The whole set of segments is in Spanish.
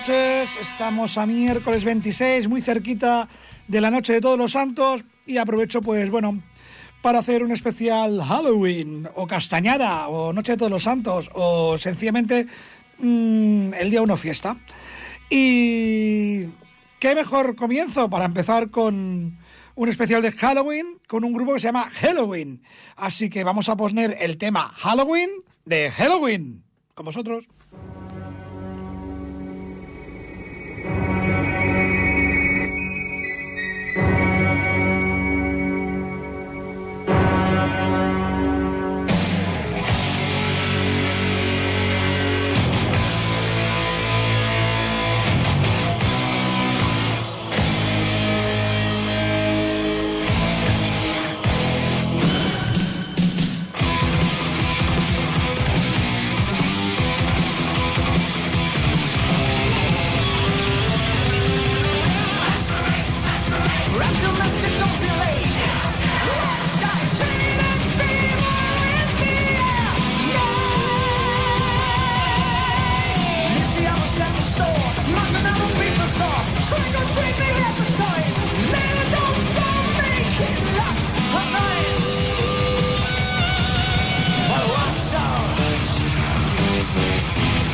noches. Estamos a miércoles 26, muy cerquita de la noche de todos los santos y aprovecho pues bueno para hacer un especial Halloween o castañada o noche de todos los santos o sencillamente mm, el día uno fiesta. Y qué mejor comienzo para empezar con un especial de Halloween con un grupo que se llama Halloween. Así que vamos a poner el tema Halloween de Halloween con vosotros.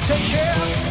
Take care.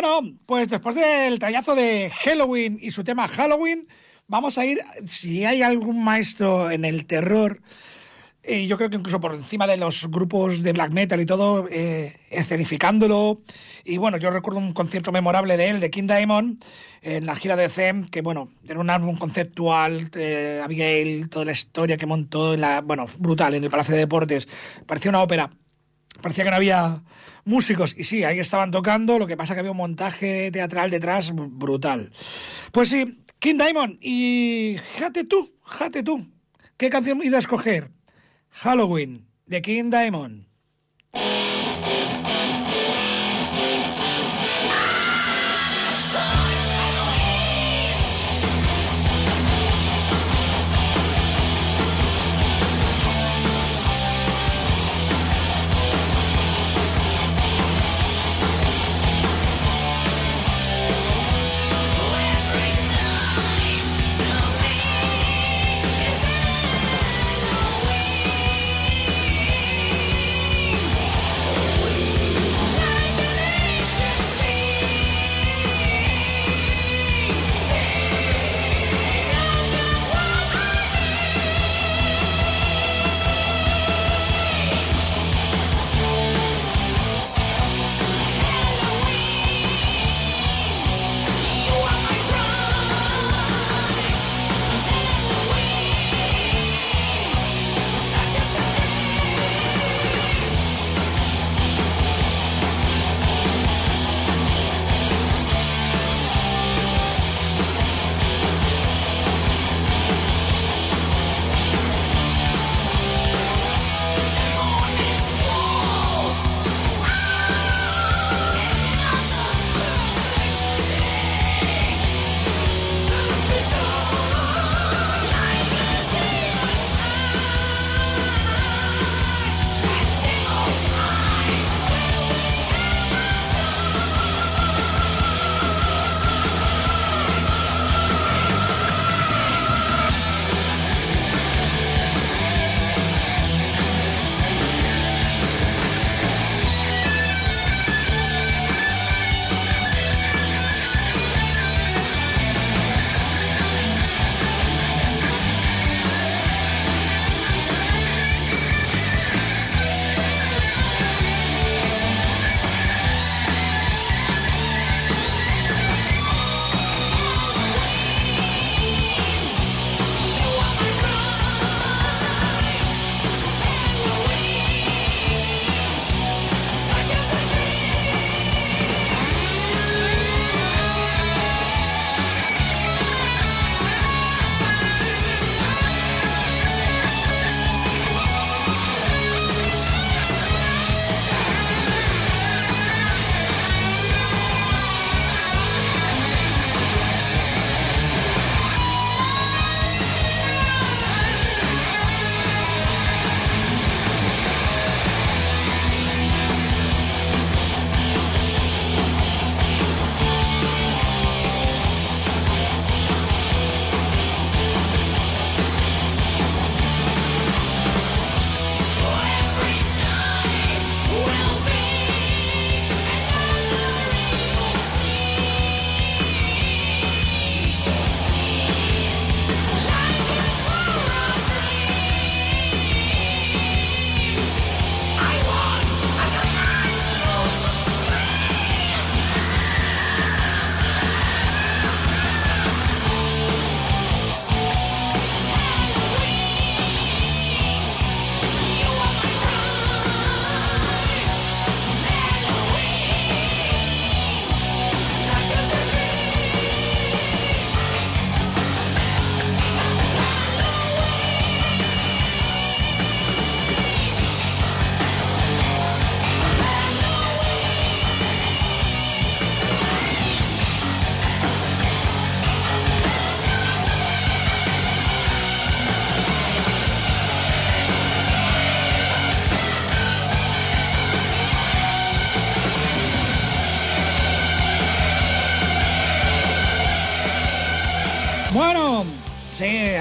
Bueno, pues después del tallazo de Halloween y su tema Halloween, vamos a ir, si hay algún maestro en el terror, eh, yo creo que incluso por encima de los grupos de black metal y todo, eh, escenificándolo. Y bueno, yo recuerdo un concierto memorable de él, de King Diamond, en la gira de Zem, que bueno, era un álbum conceptual, eh, Abigail, toda la historia que montó, en la, bueno, brutal, en el Palacio de Deportes. Parecía una ópera. Parecía que no había músicos. Y sí, ahí estaban tocando, lo que pasa que había un montaje teatral detrás brutal. Pues sí, King Diamond, y jate tú, jate tú. ¿Qué canción iba a escoger? Halloween de King Diamond.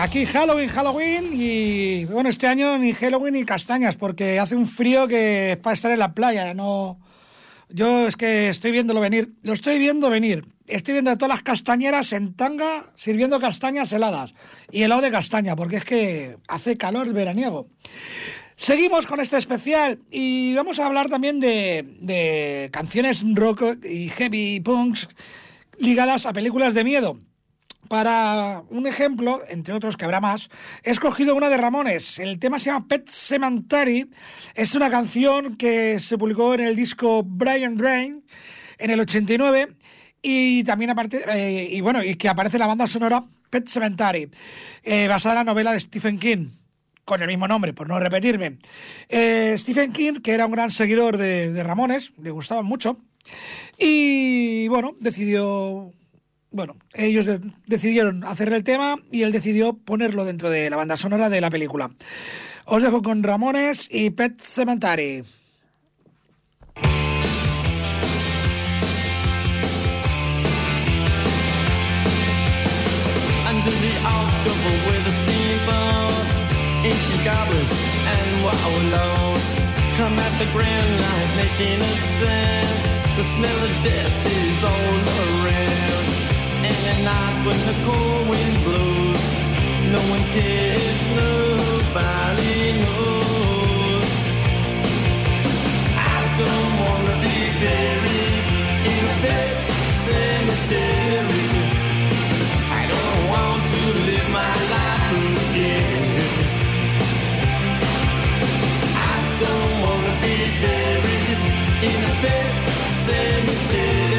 Aquí Halloween, Halloween y bueno, este año ni Halloween ni castañas porque hace un frío que es para estar en la playa, no Yo es que estoy viéndolo venir, lo estoy viendo venir. Estoy viendo a todas las castañeras en tanga sirviendo castañas heladas y helado de castaña, porque es que hace calor veraniego. Seguimos con este especial y vamos a hablar también de, de canciones rock y heavy punks ligadas a películas de miedo. Para un ejemplo, entre otros que habrá más, he escogido una de Ramones. El tema se llama Pet Cemetery. Es una canción que se publicó en el disco Brian Drain en el 89 y también aparte, eh, y bueno, y que aparece la banda sonora Pet Cemetery, eh, basada en la novela de Stephen King con el mismo nombre, por no repetirme. Eh, Stephen King, que era un gran seguidor de, de Ramones, le gustaban mucho, y bueno, decidió bueno, ellos de decidieron hacer el tema y él decidió ponerlo dentro de la banda sonora de la película. Os dejo con Ramones y Pet sound. The smell of death is all around. Night when the cold wind blows, no one cares, nobody knows. I don't wanna be buried in a pet cemetery. I don't want to live my life again. I don't wanna be buried in a pet cemetery.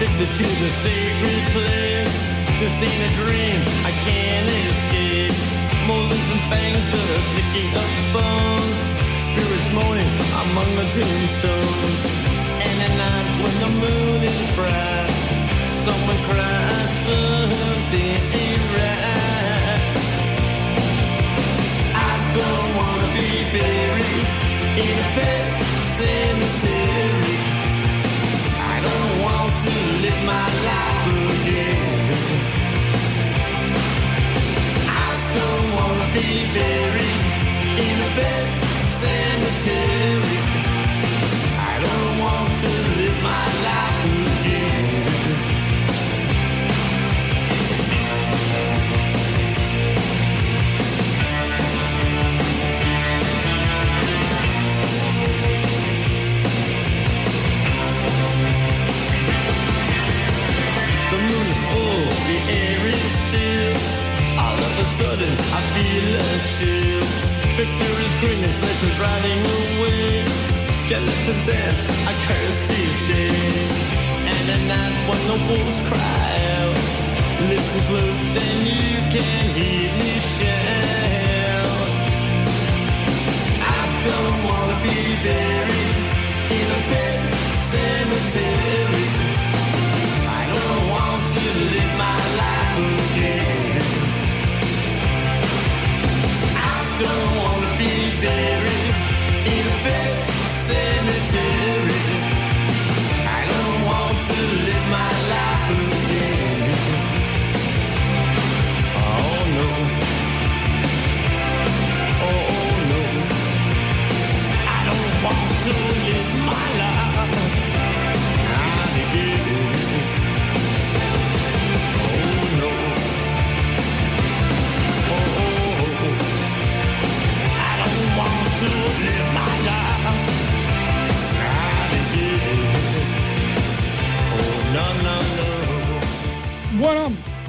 Addicted to the sacred place. This ain't a dream, I can't escape. Picking up bones. Spirits moaning among the tombstones. And at night when the moon is bright, someone cries something ain't right. Don't wanna be buried in a pet cemetery. I don't want to live my life again.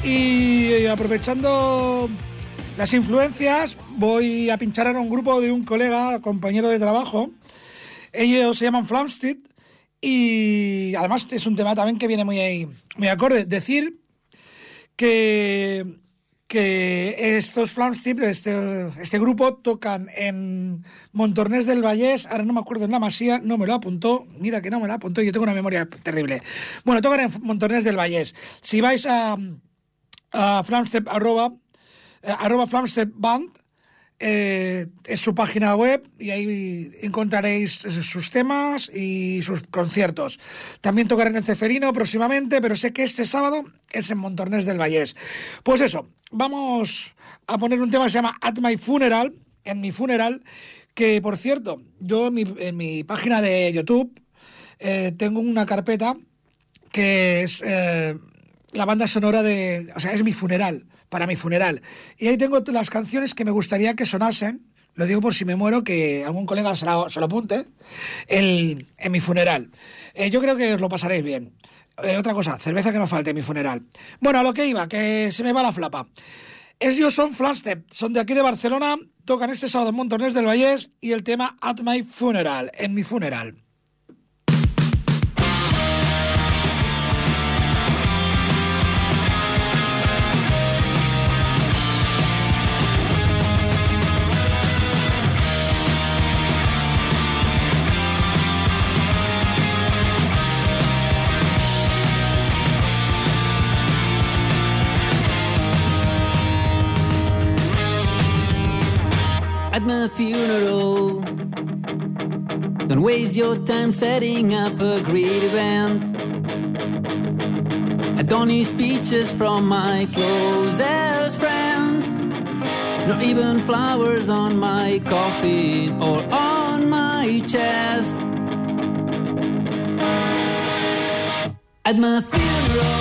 Y aprovechando las influencias, voy a pinchar a un grupo de un colega, compañero de trabajo. Ellos se llaman Flamsteed y además es un tema también que viene muy, muy acorde. Decir que, que estos Flamsteed, este, este grupo, tocan en Montornés del Vallés, ahora no me acuerdo en la Masía, no me lo apuntó, mira que no me lo apuntó, yo tengo una memoria terrible. Bueno, tocan en Montornés del Vallés. Si vais a, a Flamsteed, arroba, eh, eh, es su página web y ahí encontraréis sus temas y sus conciertos. También tocaré en el Ceferino próximamente, pero sé que este sábado es en Montornés del Vallés. Pues eso, vamos a poner un tema que se llama At My Funeral, en mi funeral, que por cierto, yo en mi, página de YouTube eh, tengo una carpeta que es eh, la banda sonora de, o sea, es mi funeral para mi funeral. Y ahí tengo las canciones que me gustaría que sonasen, lo digo por si me muero, que algún colega se lo, se lo apunte, el, en mi funeral. Eh, yo creo que os lo pasaréis bien. Eh, otra cosa, cerveza que no falte en mi funeral. Bueno, a lo que iba, que se me va la flapa. Es yo son Flastep, son de aquí de Barcelona, tocan este sábado en Montornés del Vallés y el tema At My Funeral, en mi funeral. Waste your time setting up a great event. I don't need speeches from my closest friends. Not even flowers on my coffin or on my chest. At my funeral.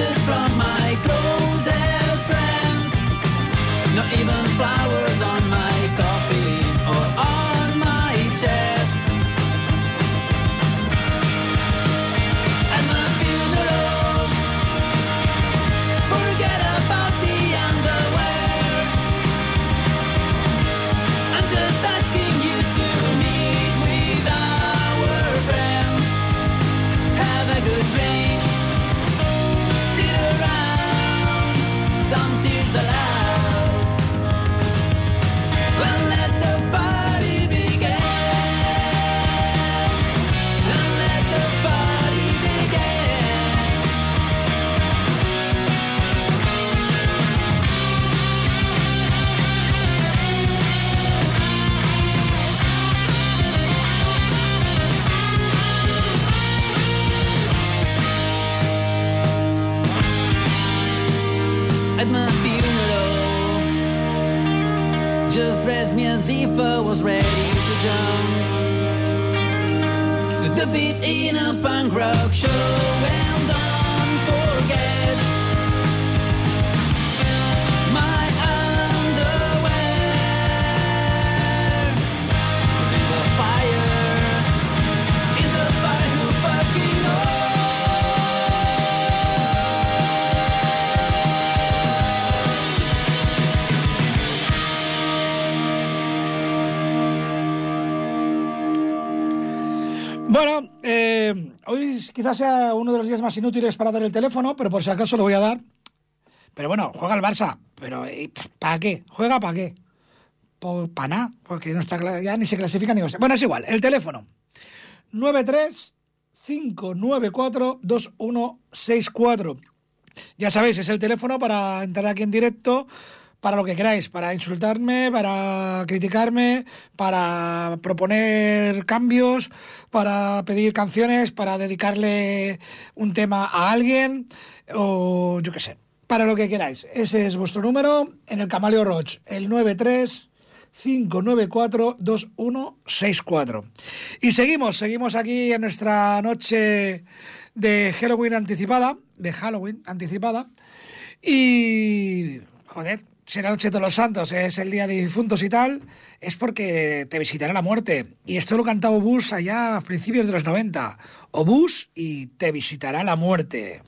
voices from Bueno, eh, hoy quizás sea uno de los días más inútiles para dar el teléfono, pero por si acaso lo voy a dar. Pero bueno, juega el Barça. Pero ¿para qué? ¿Juega para qué? Para nada, porque no está, ya ni se clasifica ni... Bueno, es igual, el teléfono. 93 594 2164. Ya sabéis, es el teléfono para entrar aquí en directo, para lo que queráis, para insultarme, para criticarme, para proponer cambios, para pedir canciones, para dedicarle un tema a alguien, o yo qué sé, para lo que queráis. Ese es vuestro número en el Camaleo Roach, el 93 594-2164. Y seguimos, seguimos aquí en nuestra noche de Halloween anticipada, de Halloween anticipada. Y, joder, la noche de los santos es el día de difuntos y tal, es porque te visitará la muerte. Y esto lo cantaba Obús allá a principios de los 90. Obús y te visitará la muerte.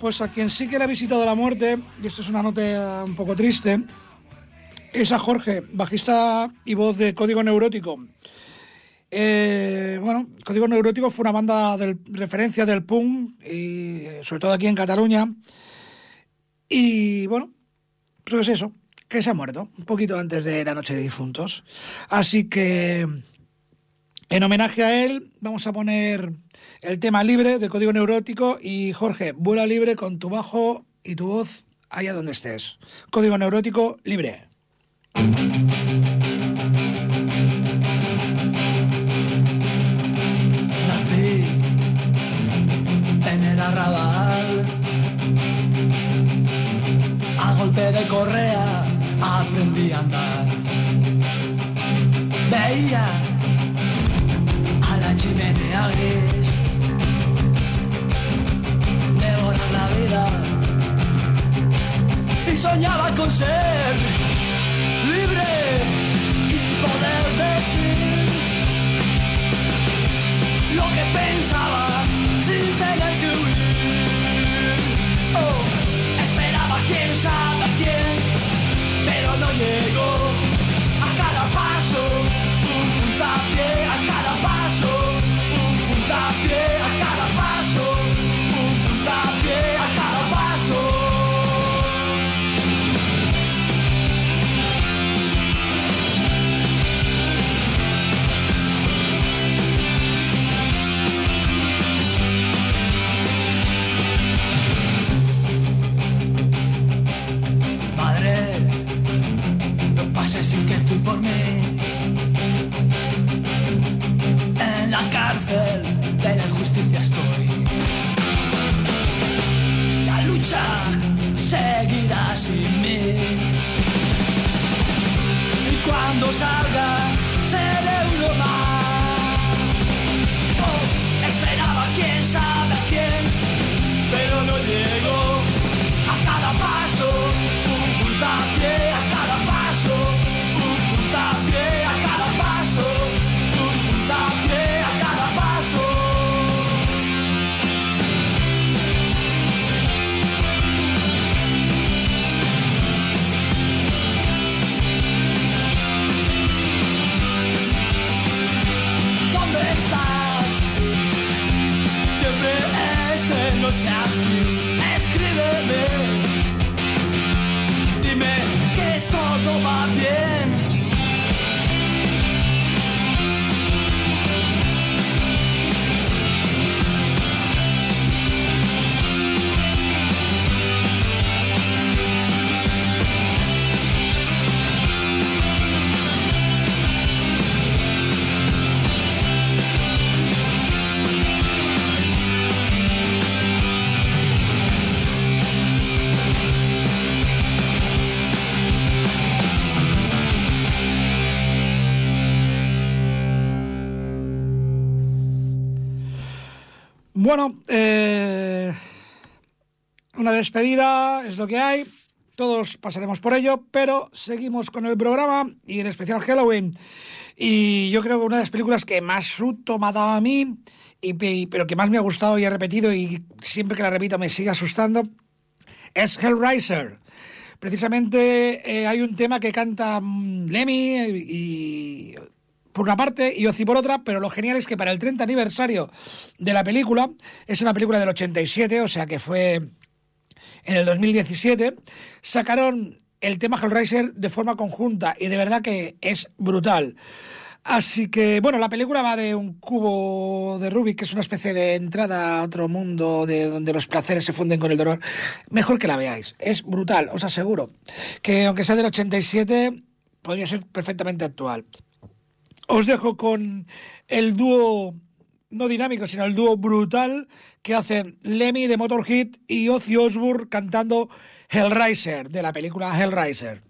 Pues a quien sí que le ha visitado la muerte, y esto es una nota un poco triste, es a Jorge, bajista y voz de Código Neurótico. Eh, bueno, Código Neurótico fue una banda de referencia del punk, y sobre todo aquí en Cataluña. Y bueno, pues es eso, que se ha muerto un poquito antes de la noche de difuntos. Así que en homenaje a él, vamos a poner el tema libre de Código Neurótico y Jorge, vuela libre con tu bajo y tu voz allá donde estés. Código Neurótico libre. Nací en el arrabal. A golpe de correa soñaba con ser por mí. En la cárcel de la injusticia estoy. La lucha seguirá sin mí. Y cuando salga, Bueno, eh, una despedida es lo que hay. Todos pasaremos por ello, pero seguimos con el programa y el especial Halloween. Y yo creo que una de las películas que más susto me ha dado a mí, y, pe- pero que más me ha gustado y he repetido y siempre que la repito me sigue asustando, es Hellraiser. Precisamente eh, hay un tema que canta mm, Lemmy y por una parte y Ozzy por otra, pero lo genial es que para el 30 aniversario de la película, es una película del 87, o sea que fue en el 2017, sacaron el tema Hellraiser de forma conjunta y de verdad que es brutal. Así que, bueno, la película va de un cubo de Rubik, que es una especie de entrada a otro mundo de donde los placeres se funden con el dolor. Mejor que la veáis. Es brutal, os aseguro. Que aunque sea del 87, podría ser perfectamente actual. Os dejo con el dúo, no dinámico, sino el dúo brutal que hacen Lemmy de Motorhead y Ozzy Osbourne cantando Hellraiser, de la película Hellraiser.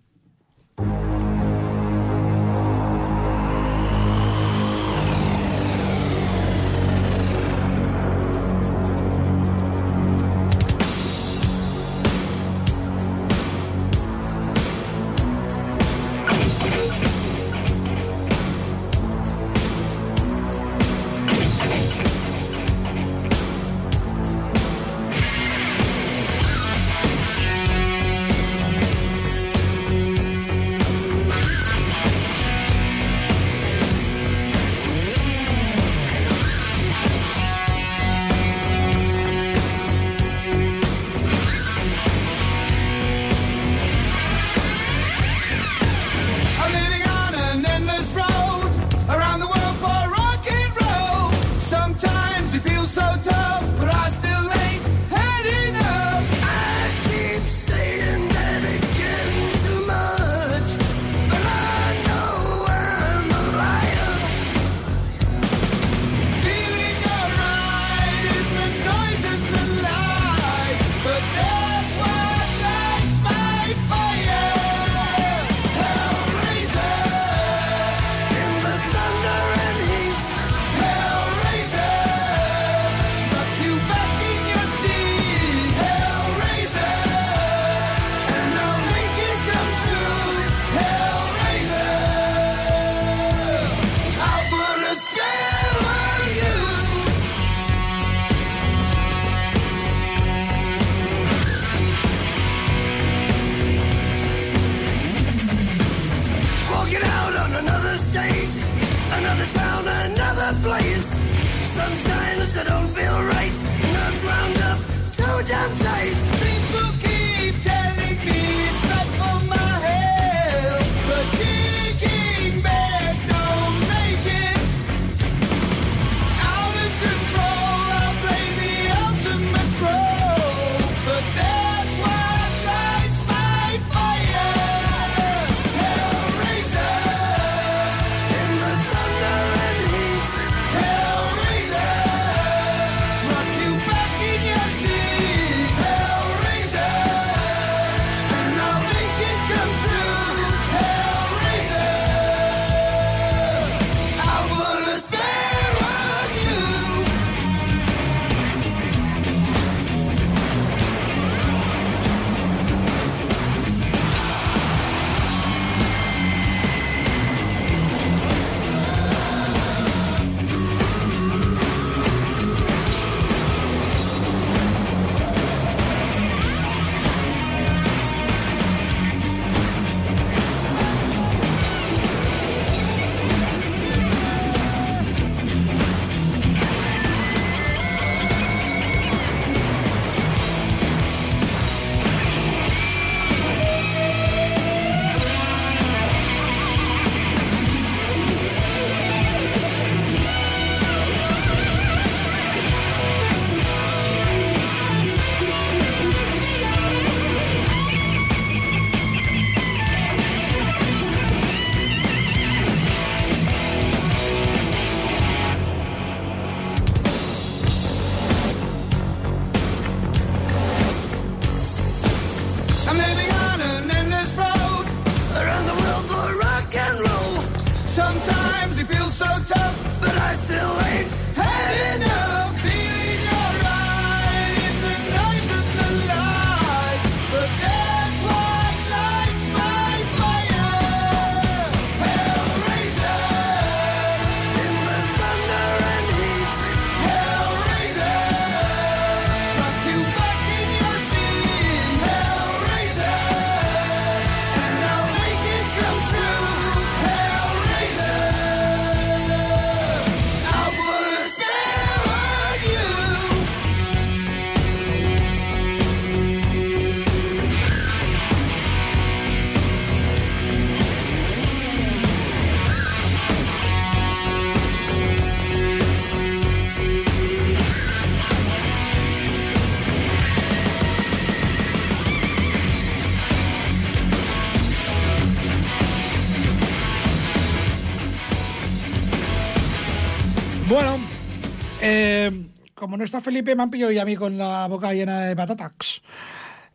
Como no está Felipe, me han pillado ya a mí con la boca llena de patatas.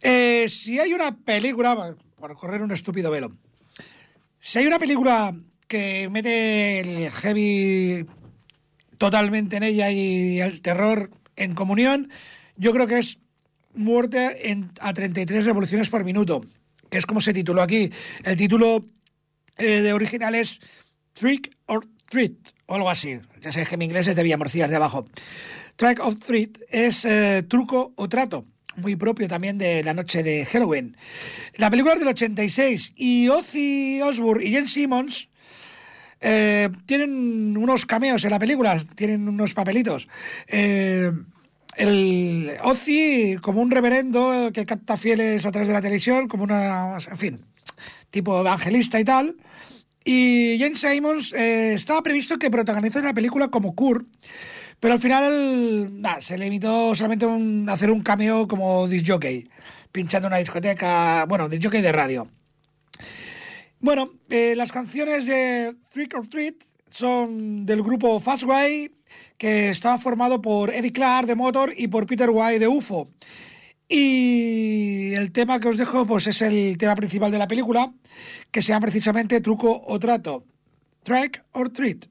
Eh, si hay una película, por correr un estúpido velo, si hay una película que mete el heavy totalmente en ella y el terror en comunión, yo creo que es Muerte en- a 33 revoluciones por minuto, que es como se tituló aquí. El título eh, de original es Trick or Treat, o algo así. Ya sabéis que mi inglés es de Villamorcillas de abajo. Trick or Treat es eh, truco o trato, muy propio también de la noche de Halloween. La película es del 86 y Ozzy Osbourne y Jen Simmons eh, tienen unos cameos en la película, tienen unos papelitos. Eh, el Ozzy como un reverendo que capta fieles a través de la televisión, como una, en fin, tipo evangelista y tal. Y Jane Simons eh, estaba previsto que protagonice la película como Kurt, pero al final nah, se limitó solamente a hacer un cameo como disc jockey, pinchando una discoteca, bueno, disc jockey de radio. Bueno, eh, las canciones de Trick or Treat son del grupo Fastway, que estaba formado por Eddie Clark de Motor y por Peter White de UFO. Y el tema que os dejo pues es el tema principal de la película, que se llama precisamente Truco o Trato. Trick or Treat.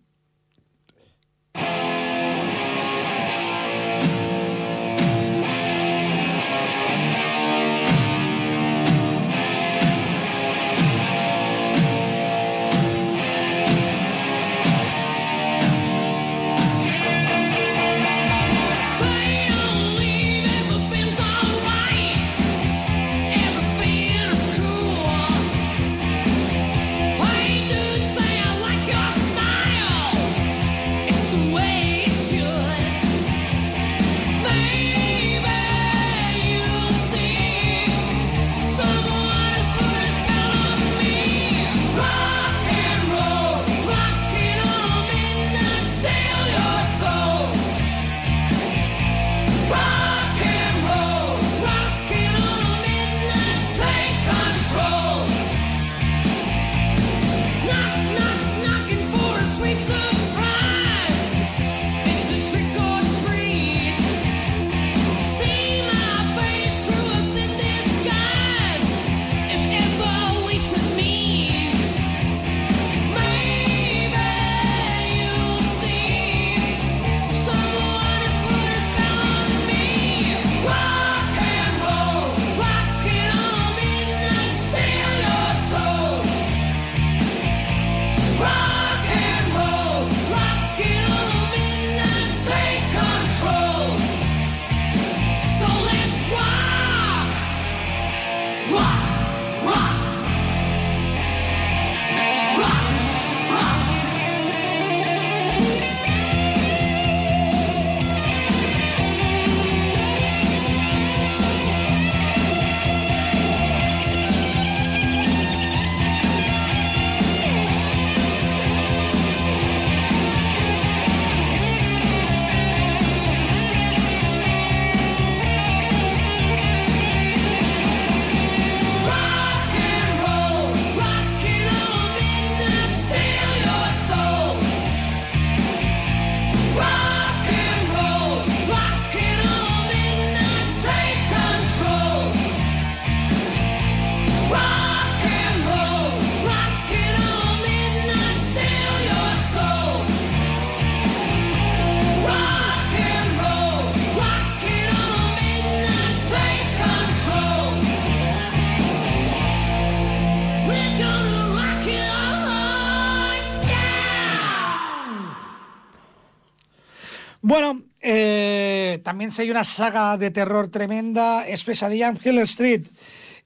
Bueno, eh, también si hay una saga de terror tremenda, es Pesadilla en Hill Street.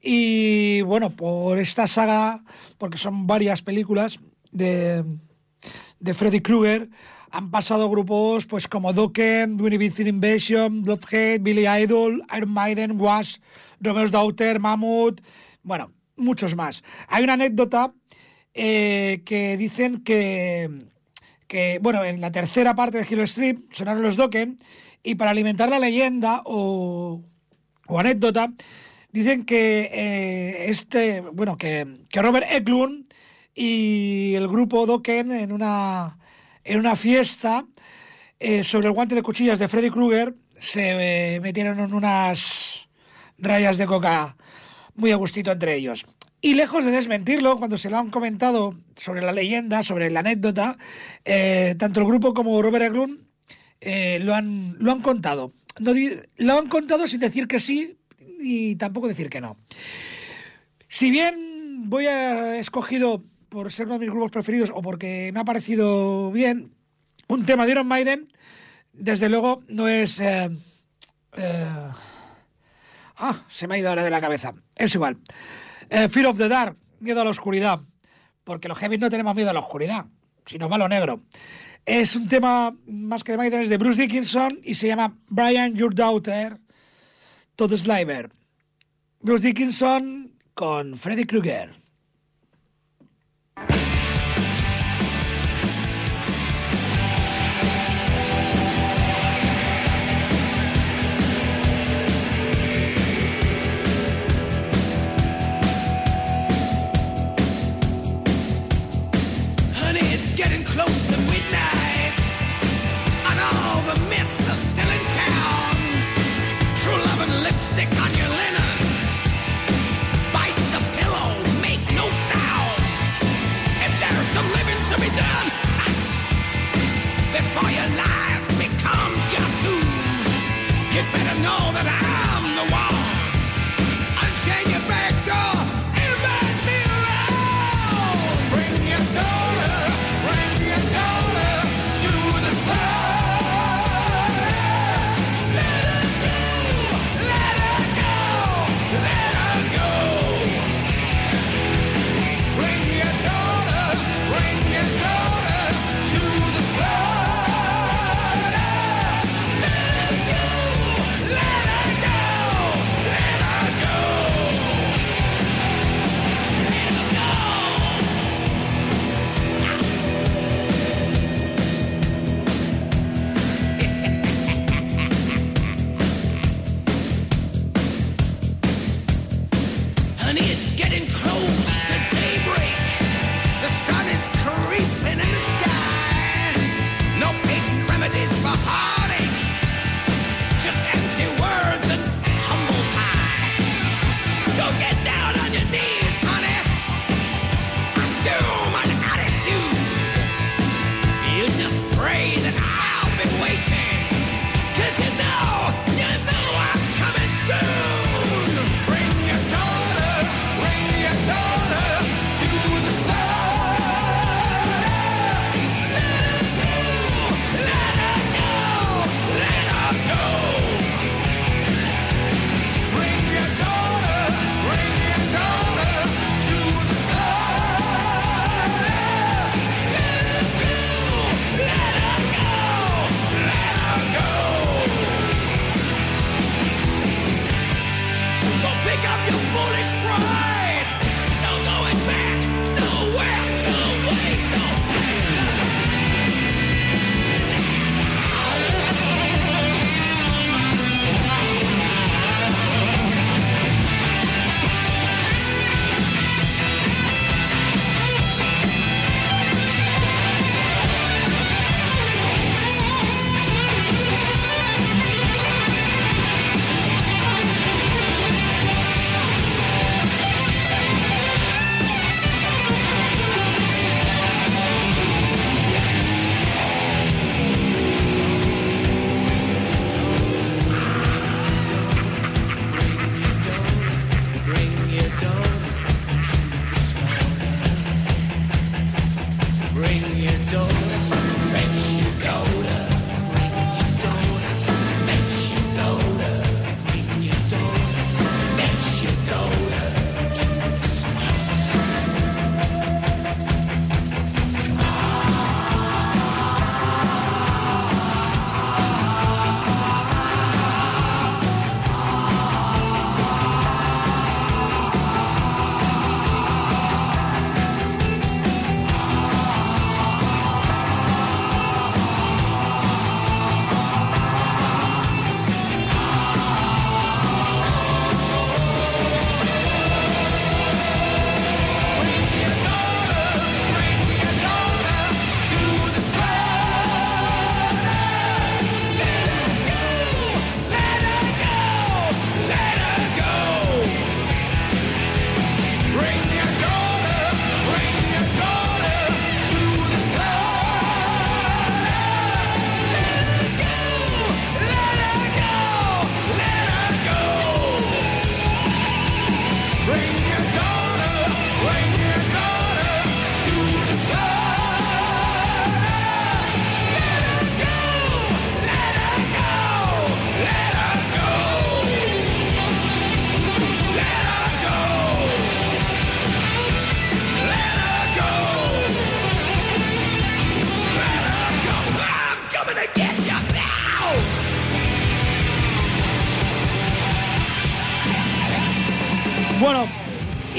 Y bueno, por esta saga, porque son varias películas de, de Freddy Krueger, han pasado grupos pues como Dokken, Winnie Vincent Invasion, Bloodhead, Billy Idol, Iron Maiden, Wash, Romeo's Daughter, Mammoth, bueno, muchos más. Hay una anécdota eh, que dicen que, que, bueno, en la tercera parte de Hill Street sonaron los Dokken y para alimentar la leyenda o, anécdota, dicen que eh, este, bueno, que, que Robert Eklund y el grupo Dokken en una, en una fiesta eh, sobre el guante de cuchillas de Freddy Krueger se eh, metieron unas rayas de coca muy a gustito entre ellos. Y lejos de desmentirlo, cuando se lo han comentado sobre la leyenda, sobre la anécdota, eh, tanto el grupo como Robert Eglund eh, lo, han, lo han contado. Lo han contado sin decir que sí y tampoco decir que no. Si bien voy a escogido por ser uno de mis grupos preferidos o porque me ha parecido bien un tema de Iron Maiden, desde luego no es... eh, ah, se me ha ido ahora de la cabeza. Es igual. Eh, Fear of the Dark, miedo a la oscuridad. Porque los heavies no tenemos miedo a la oscuridad, sino a lo negro. Es un tema más que de Maiden, es de Bruce Dickinson y se llama Brian, Your Daughter, Todd Sliver. Bruce Dickinson con Freddy Krueger. You'd better know that I'm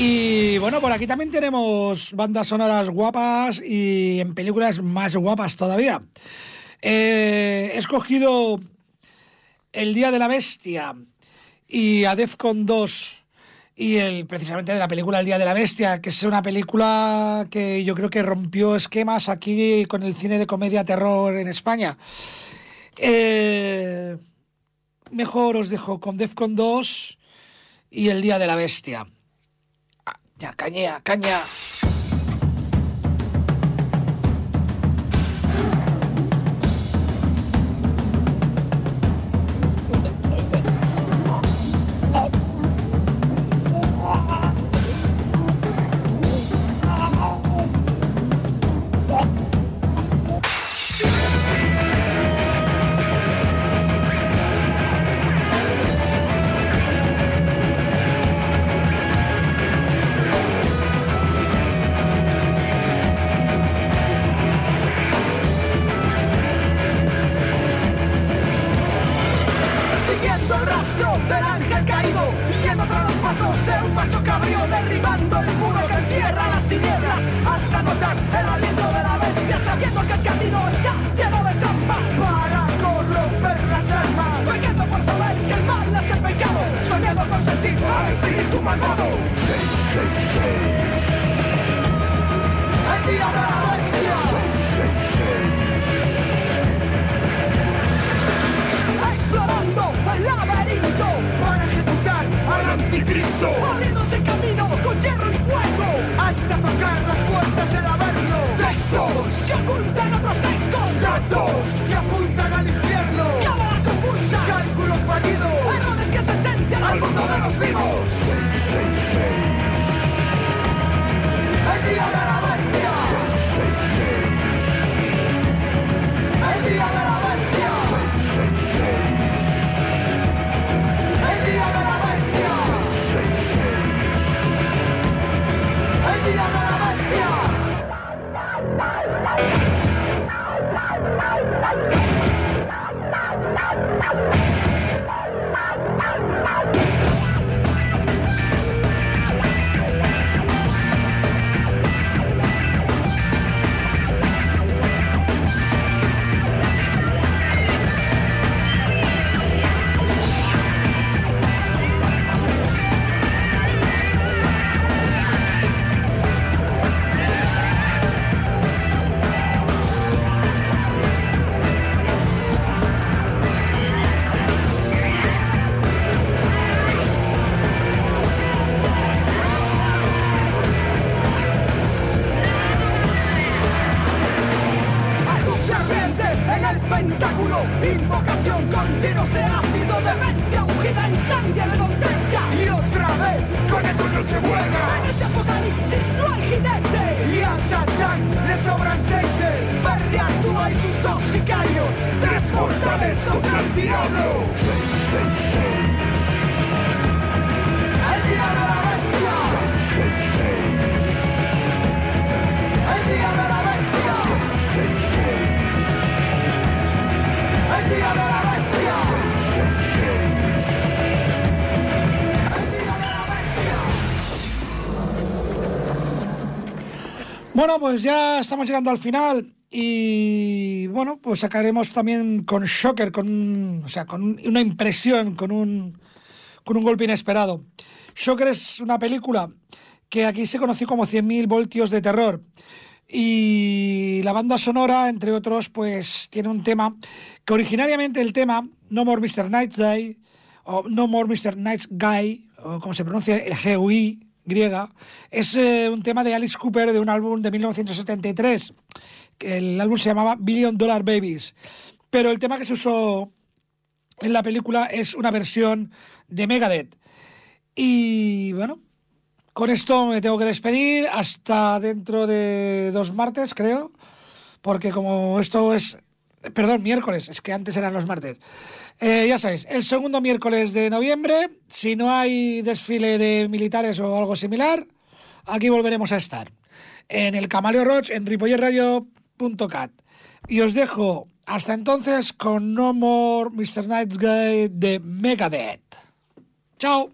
y bueno, por aquí también tenemos bandas sonoras guapas y en películas más guapas todavía. Eh, he escogido El Día de la Bestia y a Defcon 2 y el, precisamente de la película El Día de la Bestia, que es una película que yo creo que rompió esquemas aquí con el cine de comedia terror en España. Eh, mejor os dejo con Defcon 2 y El Día de la Bestia. Ah, ya, cañea, caña. Siguiendo sentir al espíritu malvado el día de la bestia explorando el laberinto para ejecutar al anticristo, abriéndose camino con hierro y fuego hasta tocar las puertas del averno. Textos que ocultan otros textos, datos que apuntan al infierno, cámaras confusas, cálculos fallidos, al mundo de los vivos. El día de la bestia. El día de la bestia. El día de la bestia. El día de la bestia. Invocación con tiros de ácido, demencia ungida en sangre de doncella. Y otra vez con el Nochebuena. En este apocalipsis no hay jinete. Y a Satán le sobran seises. Barriatúa y sus dos sicarios. Tres mortales contra el diablo. Bueno, pues ya estamos llegando al final y bueno, pues sacaremos también con Shocker, con, o sea, con un- una impresión, con un, con un golpe inesperado. Shocker es una película que aquí se conoció como 100.000 voltios de terror. Y la banda sonora, entre otros, pues tiene un tema que originariamente el tema No More Mr. Night Day o No More Mr. Night Guy, o como se pronuncia el GUI griega, es eh, un tema de Alice Cooper de un álbum de 1973. que El álbum se llamaba Billion Dollar Babies. Pero el tema que se usó en la película es una versión de Megadeth. Y bueno, con esto me tengo que despedir hasta dentro de dos martes, creo, porque como esto es, perdón, miércoles, es que antes eran los martes. Eh, ya sabéis, el segundo miércoles de noviembre, si no hay desfile de militares o algo similar, aquí volveremos a estar. En el Camaleo Roach, en ripollerradio.cat. Y os dejo hasta entonces con No More Mr. Night Guy de Megadeth. Chao.